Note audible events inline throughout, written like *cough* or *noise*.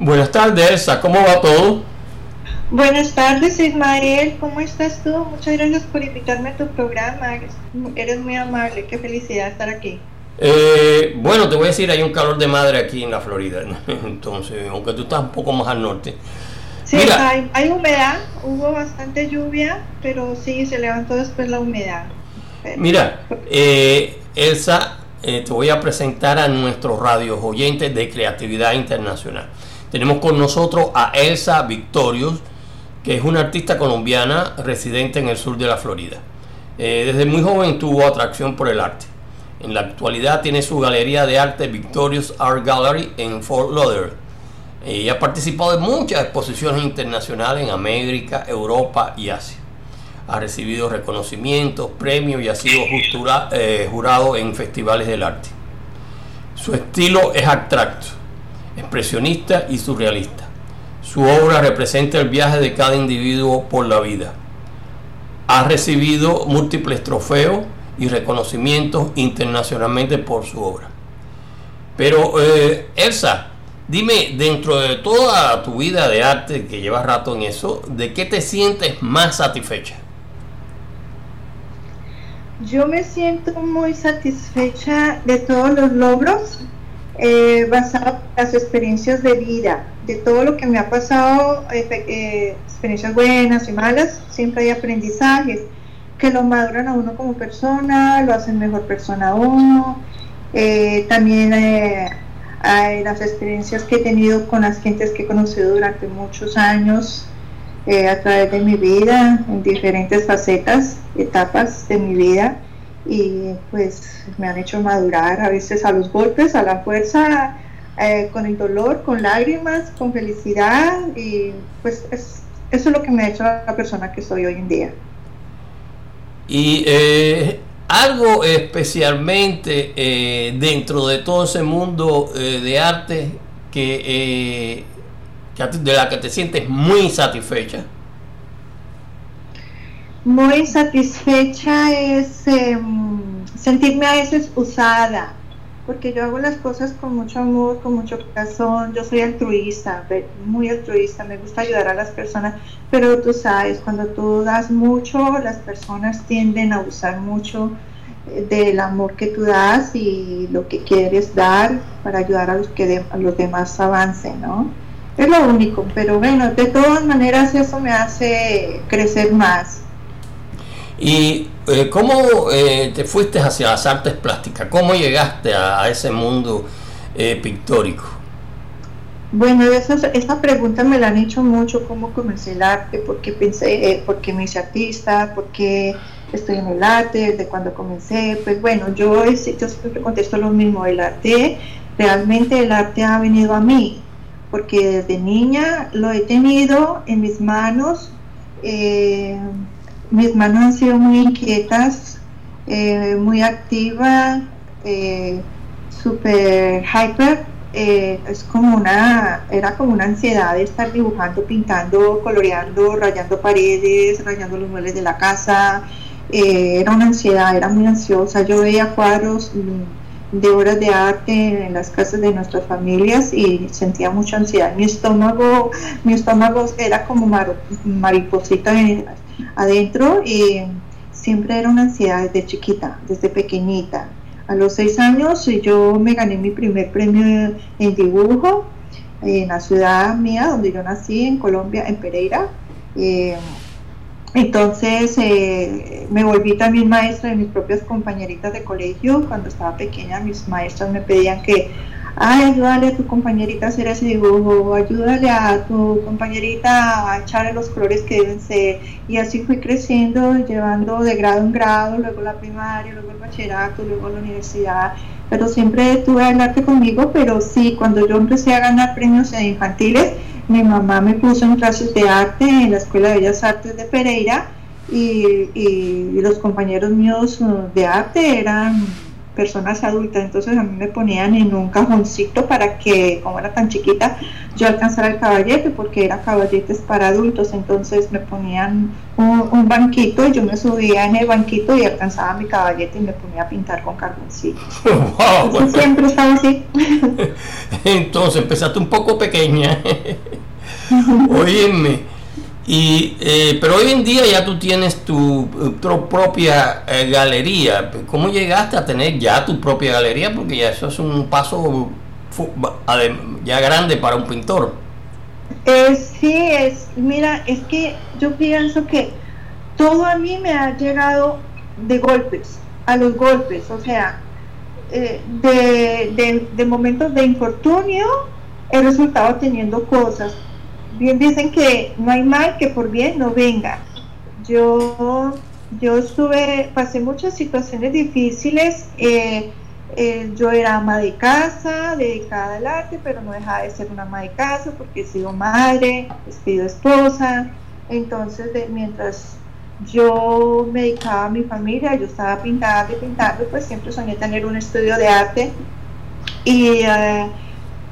Buenas tardes, Elsa, ¿cómo va todo? Buenas tardes, Ismael, ¿cómo estás tú? Muchas gracias por invitarme a tu programa, eres muy amable, qué felicidad estar aquí. Eh, bueno, te voy a decir, hay un calor de madre aquí en la Florida, *laughs* entonces, aunque tú estás un poco más al norte. Sí, hay, hay, humedad, hubo bastante lluvia, pero sí, se levantó después la humedad. Mira, eh, Elsa, eh, te voy a presentar a nuestros radios oyentes de Creatividad Internacional. Tenemos con nosotros a Elsa Victorius, que es una artista colombiana residente en el sur de la Florida. Eh, desde muy joven tuvo atracción por el arte. En la actualidad tiene su galería de arte Victorious Art Gallery en Fort Lauderdale. Ella ha participado en muchas exposiciones internacionales en América, Europa y Asia ha recibido reconocimientos, premios y ha sido eh, jurado en festivales del arte. Su estilo es abstracto, expresionista y surrealista. Su obra representa el viaje de cada individuo por la vida. Ha recibido múltiples trofeos y reconocimientos internacionalmente por su obra. Pero, eh, Elsa, dime, dentro de toda tu vida de arte que llevas rato en eso, ¿de qué te sientes más satisfecha? Yo me siento muy satisfecha de todos los logros eh, basados en las experiencias de vida, de todo lo que me ha pasado, eh, eh, experiencias buenas y malas, siempre hay aprendizajes que lo maduran a uno como persona, lo hacen mejor persona a uno. también hay las experiencias que he tenido con las gentes que he conocido durante muchos años, eh, a través de mi vida, en diferentes facetas, etapas de mi vida, y pues me han hecho madurar a veces a los golpes, a la fuerza, eh, con el dolor, con lágrimas, con felicidad, y pues eso es lo que me ha hecho la persona que soy hoy en día. Y eh, algo especialmente dentro de todo ese mundo de arte que de la que te sientes muy satisfecha? Muy satisfecha es em, sentirme a veces usada, porque yo hago las cosas con mucho amor, con mucho corazón, yo soy altruista, muy altruista, me gusta ayudar a las personas, pero tú sabes, cuando tú das mucho, las personas tienden a usar mucho eh, del amor que tú das y lo que quieres dar para ayudar a los que a los demás avancen, ¿no? Es lo único, pero bueno, de todas maneras eso me hace crecer más. ¿Y eh, cómo eh, te fuiste hacia las artes plásticas? ¿Cómo llegaste a, ese mundo eh, pictórico? Bueno, esa, esa pregunta me la han hecho mucho, cómo comencé el arte, por qué pensé, por qué me hice artista, por qué estoy en el arte, desde cuando comencé. Pues bueno, yo, yo siempre contesto lo mismo, el arte, realmente el arte ha venido a mí, porque desde niña lo he tenido en mis manos. Eh, mis manos han sido muy inquietas, eh, muy activas, eh, super hyper. es como una, era como una ansiedad de estar dibujando, pintando, coloreando, rayando paredes, rayando los muebles de la casa. era una ansiedad, era muy ansiosa. Yo veía cuadros de obras de arte en las casas de nuestras familias y sentía mucha ansiedad. Mi estómago, mi estómago era como mariposita adentro y siempre era una ansiedad desde chiquita, desde pequeñita. A los seis años yo me gané mi primer premio en dibujo en la ciudad mía donde yo nací, en Colombia, en Pereira. Eh, entonces eh, me volví también maestra de mis propias compañeritas de colegio. Cuando estaba pequeña mis maestras me pedían que, ay, ayúdale a tu compañerita a hacer ese dibujo, ayúdale a tu compañerita a echarle los colores que deben ser. Y así fui creciendo, llevando de grado en grado, luego la primaria, luego el bachillerato, luego la universidad. Pero siempre tuve el arte conmigo, pero sí, cuando yo empecé a ganar premios infantiles, mi mamá me puso en clases de arte en la Escuela de Bellas Artes de Pereira y, los compañeros míos de arte eran personas adultas, entonces a mí me ponían en un cajoncito para que, como era tan chiquita, yo alcanzara el caballete, porque era caballetes para adultos, entonces me ponían un, banquito y yo me subía en el banquito y alcanzaba mi caballete y me ponía a pintar con carboncillo. *laughs* siempre estaba así. *laughs* entonces empezaste un poco pequeña. *laughs* Óyeme. Y, eh, pero hoy en día ya tú tienes tu, propia eh, galería. ¿Cómo llegaste a tener ya tu propia galería? Porque ya eso es un paso ya grande para un pintor. Eh, sí, es, mira, es que yo pienso que todo a mí me ha llegado de golpes, a los golpes, o sea, de, de, de momentos de infortunio he resultado teniendo cosas bien dicen que no hay mal que por bien no venga. Yo, yo estuve, pasé muchas situaciones difíciles. Eh, eh, yo era ama de casa, dedicada al arte, pero no dejaba de ser una ama de casa porque he sido madre, he sido esposa. Entonces, mientras yo me dedicaba a mi familia, yo estaba pintando y pintando, pues siempre soñé tener un estudio de arte. Y eh,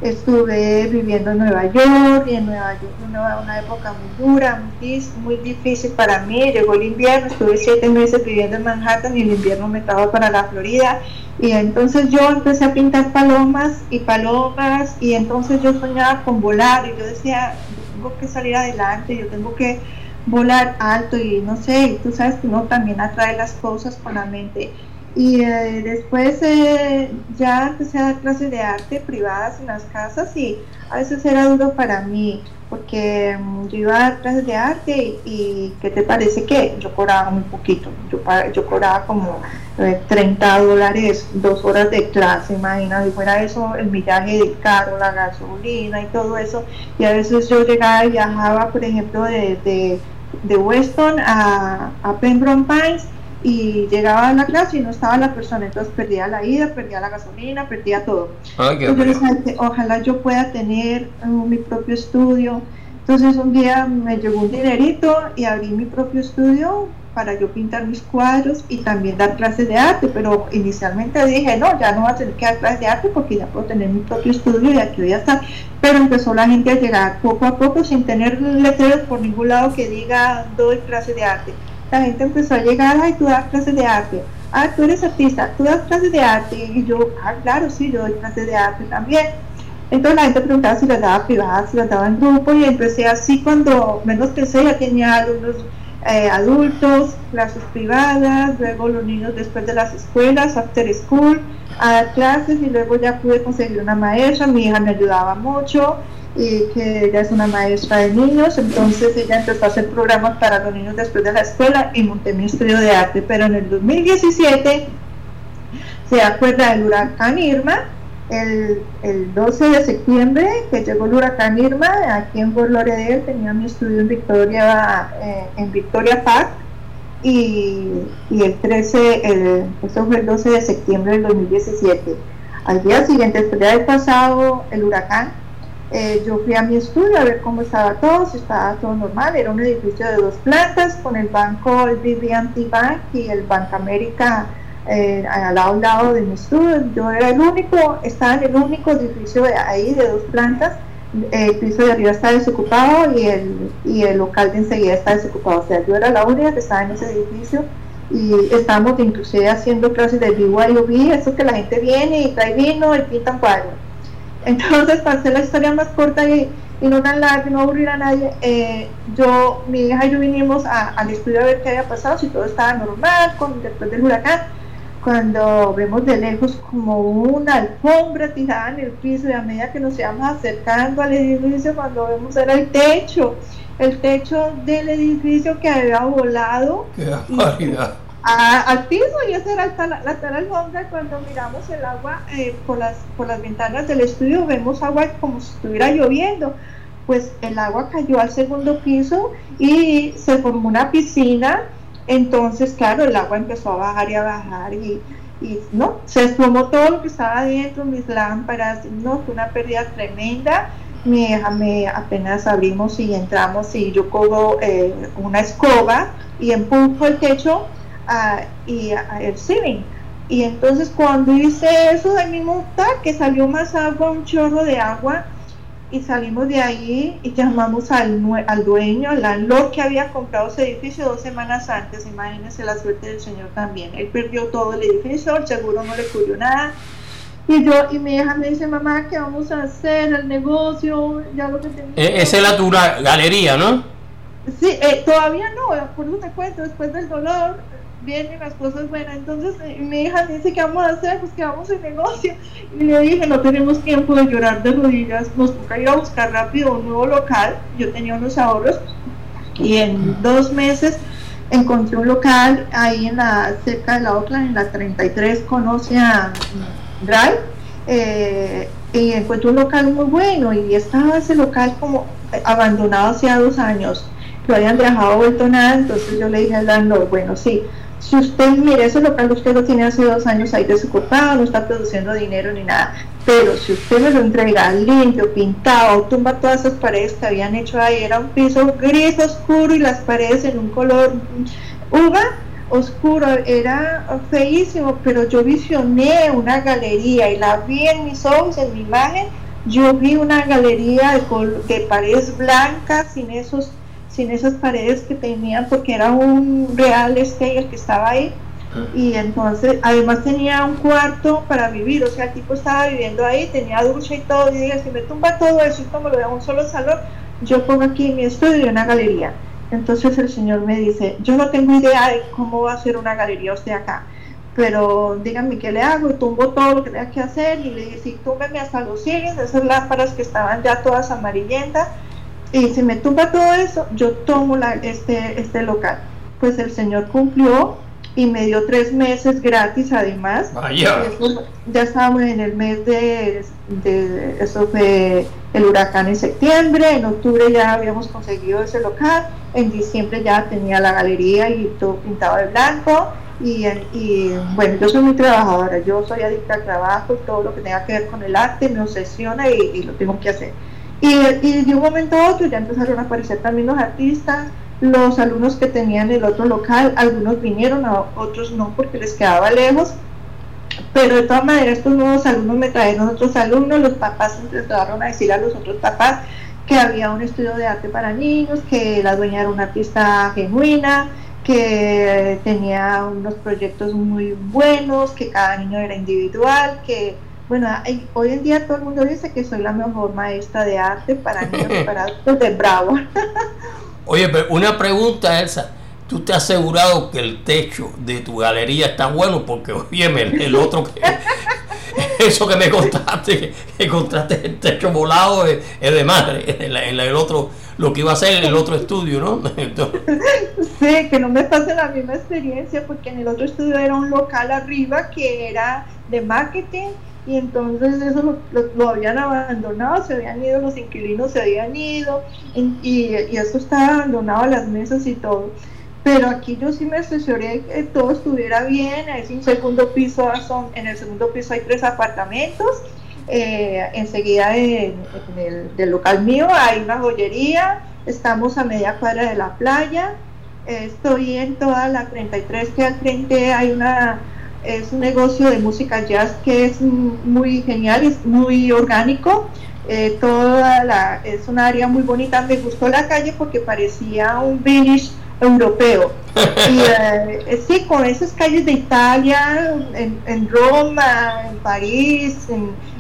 Estuve viviendo en Nueva York y en Nueva York una, una época muy dura, muy, muy, difícil para mí. Llegó el invierno, estuve siete meses viviendo en Manhattan y el invierno me trajo para la Florida. Y entonces yo empecé a pintar palomas y palomas y entonces yo soñaba con volar y yo decía, yo tengo que salir adelante, yo tengo que volar alto y no sé, y tú sabes que uno también atrae las cosas con la mente. Y eh, después eh, ya empecé a dar clases de arte privadas en las casas y a veces era duro para mí porque mm, yo iba a dar clases de arte y, ¿qué te parece que yo cobraba muy poquito? Yo, yo cobraba como 30 eh, dólares dos horas de clase, imagínate, y fuera eso el millaje de carro, la gasolina y todo eso. Y a veces yo llegaba y viajaba, por ejemplo, de, de, Weston a, a Pembroke Pines y llegaba a la clase y no estaba la persona, entonces perdía la ida, perdía la gasolina, perdía todo. Ah, ojalá yo pueda tener uh, mi propio estudio. Entonces un día me llegó un dinerito y abrí mi propio estudio para yo pintar mis cuadros y también dar clases de arte, pero inicialmente dije, no, ya no voy a tener que dar clases de arte porque ya puedo tener mi propio estudio y aquí voy a estar. Pero empezó la gente a llegar poco a poco sin tener letreros por ningún lado que diga doy clases de arte la gente empezó a llegar, ay, tú das clases de arte, ah, tú eres artista, tú das clases de arte, y yo, ah, claro, sí, yo doy clases de arte también. Entonces la gente preguntaba si las daba privadas, si las daba en grupo, y empecé así cuando menos pensé, ya tenía alumnos eh, adultos, clases privadas, luego los niños después de las escuelas, after school, a dar clases, y luego ya pude conseguir una maestra, mi hija me ayudaba mucho, y que ella es una maestra de niños, entonces ella empezó a hacer programas para los niños después de la escuela y monté mi estudio de arte, pero en el 2017 se acuerda del huracán Irma, el, el 12 de septiembre que llegó el huracán Irma, aquí en Fort Lauderdale tenía mi estudio en Victoria, eh, en Victoria Park, y, y, el 13, el, eso fue el 12 de septiembre del 2017. Al día siguiente, después de haber pasado el huracán, eh, yo fui a mi estudio a ver cómo estaba todo, si estaba todo normal. Era un edificio de dos plantas con el banco, el BB&T Bank y el Bank América eh, al lado, lado de mi estudio. Yo era el único, estaba en el único edificio ahí de dos plantas. El piso de arriba estaba desocupado y el, y el local de enseguida está desocupado. O sea, yo era la única que estaba en ese edificio y estábamos inclusive haciendo clases de BYOB, eso que la gente viene y trae vino y pintan cuadros entonces, para hacer la historia más corta y, no tan larga, no aburrir a nadie, eh, yo, mi hija y yo vinimos al estudio a ver qué había pasado, si todo estaba normal, con, después del huracán. Cuando vemos de lejos como una alfombra tirada en el piso y a medida que nos íbamos acercando al edificio, cuando vemos era el techo, el techo del edificio que había volado. ¡Qué al piso y esa era la, la tal alfombra cuando miramos el agua eh, por, las, por las ventanas del estudio vemos agua como si estuviera lloviendo. Pues el agua cayó al segundo piso y se formó una piscina. Entonces claro el agua empezó a bajar y a bajar y, y no se desplomó todo lo que estaba dentro mis lámparas no fue una pérdida tremenda. Me, me apenas abrimos y entramos y yo cojo eh, una escoba y empujo el techo y el ceiling Y entonces cuando hice eso de mi muta, que salió más agua, un chorro de agua, y salimos de ahí y llamamos al, al dueño, al landlord que había comprado ese edificio dos semanas antes. Imagínense la suerte del señor también. Él perdió todo el edificio, el seguro no le cubrió nada. Y yo, y mi hija me dice, mamá, ¿qué vamos a hacer? El negocio, ya lo que. E-, esa es la tu galería, ¿no? Sí, eh, todavía no, por eso te cuento, después del dolor, vienen las cosas buenas. Entonces eh, mi hija dice, ¿qué vamos a hacer? Pues que vamos en negocio. Y le dije, no tenemos tiempo de llorar de rodillas, nos toca ir a buscar rápido un nuevo local. Yo tenía unos ahorros y en dos meses encontré un local ahí en la cerca de la Oakland, en la 33, conoce a Drive. Eh, y encontré un local muy bueno y estaba ese local como abandonado hacía dos años lo habían dejado vuelto nada entonces yo le dije al landlord bueno sí si usted mire ese local usted lo tiene hace dos años ahí desocupado, no está produciendo dinero ni nada, pero si usted me lo entrega limpio, pintado, tumba todas esas paredes que habían hecho ahí, era un piso gris oscuro y las paredes en un color uva oscuro, era feísimo, pero yo visioné una galería y la vi en mis ojos, en mi imagen, yo vi una galería de, de paredes blancas sin esos sin esas paredes que tenían porque era un real estate el que estaba ahí. Y entonces además tenía un cuarto para vivir, o sea, el tipo estaba viviendo ahí, tenía ducha y todo, y dije, si me tumba todo eso y como lo veo un solo salón, yo pongo aquí mi estudio y una galería. Entonces el señor me dice, yo no tengo idea de cómo va a ser una galería usted acá, pero díganme qué le hago, tumbo todo lo que tenga que hacer, y le dije, sí, túmbeme hasta los cielos, esas lámparas que estaban ya todas amarillentas, y si me tumba todo eso, yo tomo la, este, este local. Pues el Señor cumplió y me dio tres meses gratis además. Vaya. ya estábamos en el mes de, de, eso fue el huracán en septiembre, en octubre ya habíamos conseguido ese local, en diciembre ya tenía la galería y todo pintado de blanco. Y, y, bueno, yo soy muy trabajadora, yo soy adicta al trabajo, todo lo que tenga que ver con el arte me obsesiona y, y lo tengo que hacer. Y, de un momento a otro ya empezaron a aparecer también los artistas, los alumnos que tenían el otro local, algunos vinieron, otros no porque les quedaba lejos, pero de todas maneras estos nuevos alumnos me trajeron otros alumnos, los papás empezaron a decir a los otros papás que había un estudio de arte para niños, que la dueña era una artista genuina, que tenía unos proyectos muy buenos, que cada niño era individual, que bueno, hoy en día todo el mundo dice que soy la mejor maestra de arte para *laughs* niños para de Bravo. *laughs* Oye, pero una pregunta, Elsa. ¿Tú te has asegurado que el techo de tu galería está bueno? Porque, oye, el otro que... *laughs* Eso que me contaste, que contaste el techo volado es, de madre. En, el otro, lo que iba a hacer en el otro estudio, ¿no? sí, que no me pase la misma experiencia, porque en el otro estudio era un local arriba que era de marketing y entonces eso lo, habían abandonado, se habían ido, los inquilinos se habían ido y, y, eso estaba abandonado, las mesas y todo. Pero aquí yo sí me asesoré que todo estuviera bien, es un segundo piso, son, en el segundo piso hay tres apartamentos, eh, enseguida en, el del local mío hay una joyería, estamos a media cuadra de la playa, estoy en toda la 33 que al frente hay una es un negocio de música jazz que es muy genial, es muy orgánico. Eh, toda la, es un área muy bonita. Me gustó la calle porque parecía un village europeo. Y *laughs* eh, sí, con esas calles de Italia, en, Roma, en París,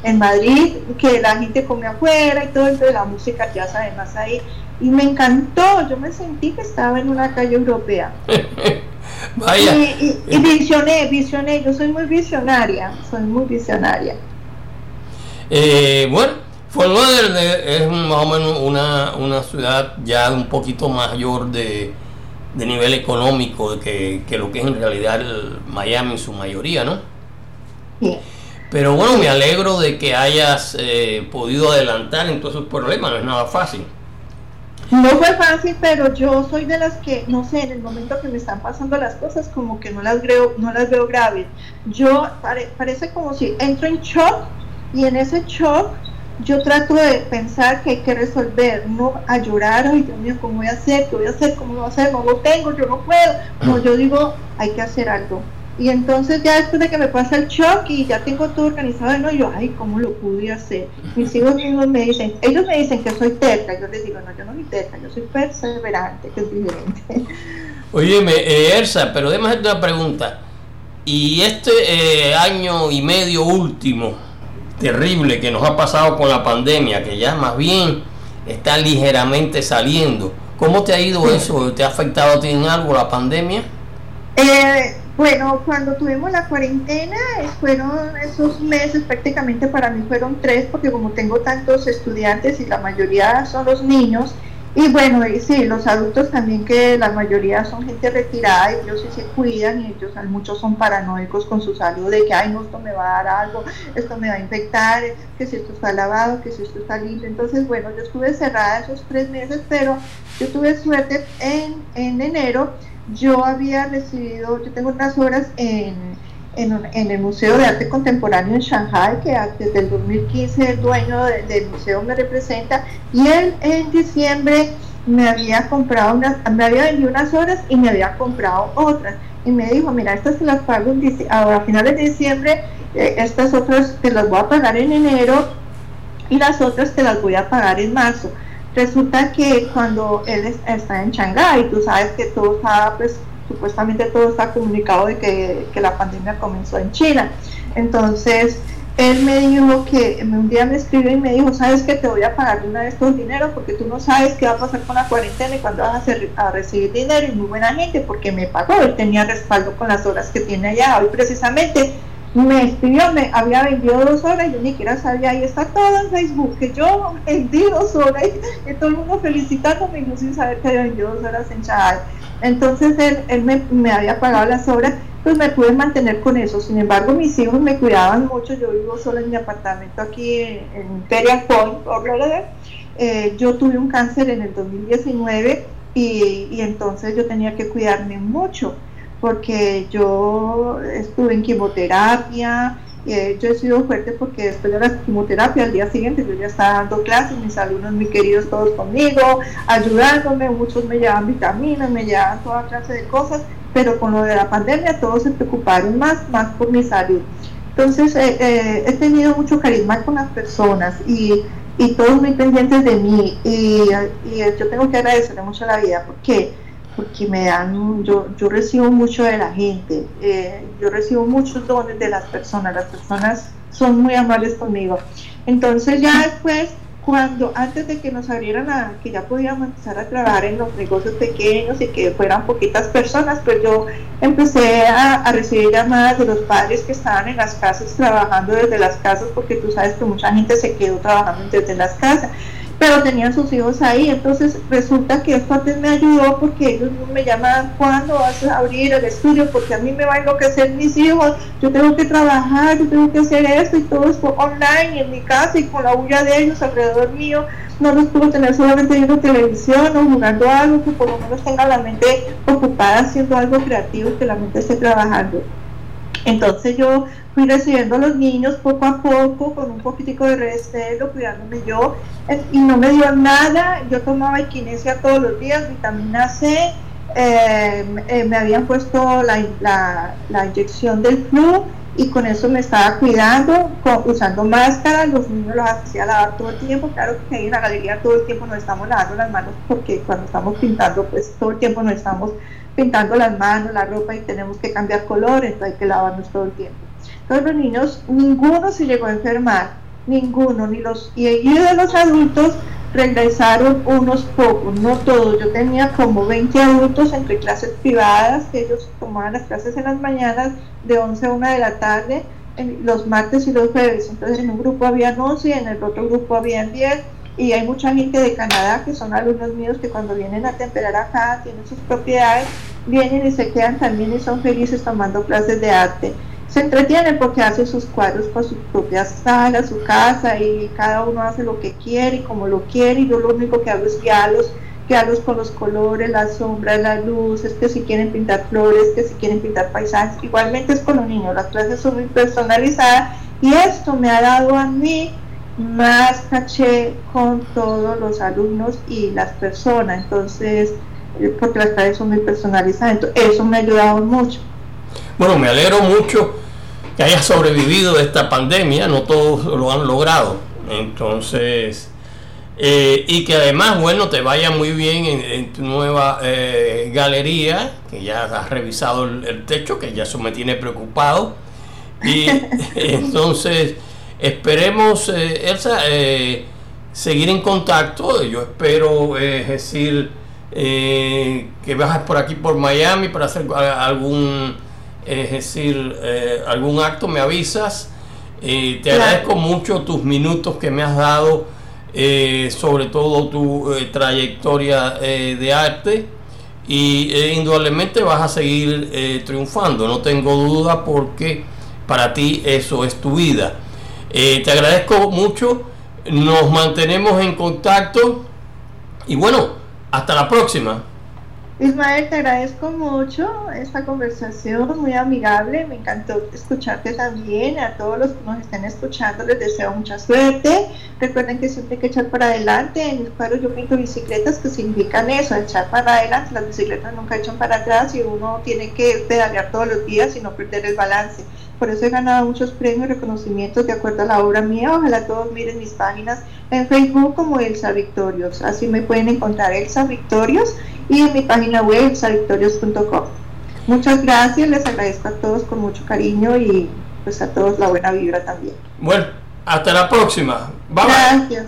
en, Madrid, que la gente come afuera y todo, de la música jazz además ahí. Y me encantó, yo me sentí que estaba en una calle europea. *laughs* Vaya. Y, y, visioné, visioné, yo soy muy visionaria, soy muy visionaria. Eh, bueno, Fort Lauderdale es más o menos una, una ciudad ya un poquito mayor de, de nivel económico que, que, lo que es en realidad el Miami en su mayoría, ¿no? Sí. Pero bueno, me alegro de que hayas eh, podido adelantar en todos esos problemas, no es nada fácil. No fue fácil, pero yo soy de las que, no sé, en el momento que me están pasando las cosas, como que no las veo, no las veo graves. Yo parece como si entro en shock y en ese shock yo trato de pensar que hay que resolver, no a llorar, ay Dios mío, ¿cómo voy a hacer? ¿Qué voy a hacer? ¿Cómo voy a hacer? No lo tengo, yo no puedo. No, yo digo, hay que hacer algo. Y entonces ya después de que me pasa el shock y ya tengo todo organizado, no, yo, ay, ¿cómo lo pude hacer? Mis hijos mismos me dicen, ellos me dicen que soy terca, yo les digo, no, yo no soy terca, yo soy perseverante, que es diferente. Óyeme, eh, Elsa, pero déjame hacerte una pregunta. Y este eh, año y medio último, terrible que nos ha pasado con la pandemia, que ya más bien está ligeramente saliendo, ¿cómo te ha ido eso? ¿Te ha afectado a ti en algo la pandemia? Eh, bueno, cuando tuvimos la cuarentena, fueron esos meses prácticamente para mí fueron tres, porque como tengo tantos estudiantes y la mayoría son los niños, y bueno, y sí, los adultos también que la mayoría son gente retirada y ellos sí se cuidan y ellos muchos son paranoicos con su salud de que, ay, no, esto me va a dar algo, esto me va a infectar, que si esto está lavado, que si esto está limpio. Entonces, bueno, yo estuve cerrada esos tres meses, pero yo tuve suerte en, en enero yo había recibido, yo tengo unas obras en, en, el Museo de Arte Contemporáneo en Shanghai, que desde el 2015 el dueño del museo me representa, y él en diciembre me había comprado unas, me había vendido unas obras y me había comprado otras. Y me dijo, mira, estas se las pago a finales de diciembre, eh, estas otras te las voy a pagar en enero y las otras te las voy a pagar en marzo. Resulta que cuando él está en Shanghái, tú sabes que todo está, pues supuestamente todo está comunicado de que, la pandemia comenzó en China. Entonces, él me dijo que un día me escribió y me dijo, sabes que te voy a pagar una de estos dineros porque tú no sabes qué va a pasar con la cuarentena y cuándo vas a, a, recibir dinero y muy buena gente porque me pagó, él tenía respaldo con las horas que tiene allá. Hoy precisamente me escribió, me había vendido dos horas, yo ni siquiera sabía, ahí está todo en Facebook, que yo vendí dos horas, y todo el mundo felicitándome, sin saber que había vendido dos horas en Chahal. Entonces él, él me, me, había pagado las horas, pues me pude mantener con eso. Sin embargo, mis hijos me cuidaban mucho, yo vivo solo en mi apartamento aquí en, Imperial Point, eh, yo tuve un cáncer en el 2019 y, y entonces yo tenía que cuidarme mucho porque yo estuve en quimioterapia, eh, yo he sido fuerte porque después de la quimioterapia al día siguiente yo ya estaba dando clases, mis alumnos muy queridos todos conmigo, ayudándome, muchos me llevaban vitaminas, me llevaban toda clase de cosas, pero con lo de la pandemia todos se preocuparon más, más por mi salud. Entonces eh, eh, he tenido mucho carisma con las personas y, y todos muy pendientes de mí y, y yo tengo que agradecerle mucho a la vida porque porque me dan, yo, yo recibo mucho de la gente, eh, yo recibo muchos dones de las personas, las personas son muy amables conmigo. Entonces ya después, cuando antes de que nos abrieran a, que ya podíamos empezar a trabajar en los negocios pequeños y que fueran poquitas personas, pues yo empecé a, a recibir llamadas de los padres que estaban en las casas trabajando desde las casas, porque tú sabes que mucha gente se quedó trabajando desde las casas pero tenían sus hijos ahí. Entonces resulta que esto antes me ayudó porque ellos me llamaban, ¿cuándo vas a abrir el estudio? Porque a mí me va a enloquecer mis hijos, yo tengo que trabajar, yo tengo que hacer esto y todo esto online en mi casa y con la bulla de ellos alrededor mío. No los puedo tener solamente viendo televisión o jugando algo que por lo menos tenga la mente ocupada haciendo algo creativo que la mente esté trabajando. Entonces yo fui recibiendo a los niños poco a poco, con un poquitico de recelo, cuidándome yo, y no me dio nada. Yo tomaba equinesia todos los días, vitamina C, eh, eh, me habían puesto la, la, inyección del flu y con eso me estaba cuidando, usando máscara, los niños los hacía lavar todo el tiempo, claro que ahí en la galería todo el tiempo nos estamos lavando las manos porque cuando estamos pintando pues todo el tiempo nos estamos pintando las manos, la ropa y tenemos que cambiar color, entonces hay que lavarnos todo el tiempo. Entonces los niños, ninguno se llegó a enfermar, ninguno, ni los, y, de los adultos regresaron unos pocos, no todos. Yo tenía como 20 adultos entre clases privadas, que ellos tomaban las clases en las mañanas de 11 a 1 de la tarde, los martes y los jueves. Entonces en un grupo había 11 y en el otro grupo había 10 y hay mucha gente de Canadá que son alumnos míos que cuando vienen a temperar acá tienen sus propiedades, vienen y se quedan también y son felices tomando clases de arte. Se entretienen porque hacen sus cuadros con su propia sala, su casa y cada uno hace lo que quiere y como lo quiere y yo lo único que hago es guiarlos, guiarlos con los colores, las sombras, las luces, que si quieren pintar flores, que si quieren pintar paisajes. Igualmente es con los niños, las clases son muy personalizadas y esto me ha dado a mí más caché con todos los alumnos y las personas, entonces, eh, porque las clases son muy personalizadas, entonces eso me ha ayudado mucho. Bueno, me alegro mucho que hayas sobrevivido a esta pandemia, no todos lo han logrado. Entonces, eh, y que además, bueno, te vaya muy bien en, tu nueva eh, galería, que ya has revisado el, techo, que ya eso me tiene preocupado. Y *laughs* entonces, esperemos, eh, Elsa, seguir en contacto. Yo espero, es decir, que bajes por aquí, por Miami, para hacer algún, es decir, algún acto, me avisas. te agradezco mucho tus minutos que me has dado eh, sobre todo tu eh, trayectoria eh, de arte y indudablemente vas a seguir triunfando, no tengo duda porque para ti eso es tu vida. Te agradezco mucho, nos mantenemos en contacto. Y bueno, hasta la próxima. Ismael, te agradezco mucho esta conversación muy amigable, me encantó escucharte también, a todos los que nos estén escuchando les deseo mucha suerte, recuerden que siempre hay que echar para adelante, en mis cuadros yo pinto bicicletas que significan eso, echar para adelante, las bicicletas nunca echan para atrás y uno tiene que pedalear todos los días y no perder el balance. Por eso he ganado muchos premios y reconocimientos de acuerdo a la obra mía. Ojalá todos miren mis páginas en Facebook como Elsa Victorios. Así me pueden encontrar Elsa Victorios y en mi página web elsa-victorios.com. Muchas gracias, les agradezco a todos con mucho cariño y pues a todos la buena vibra también. Bueno, hasta la próxima. Gracias.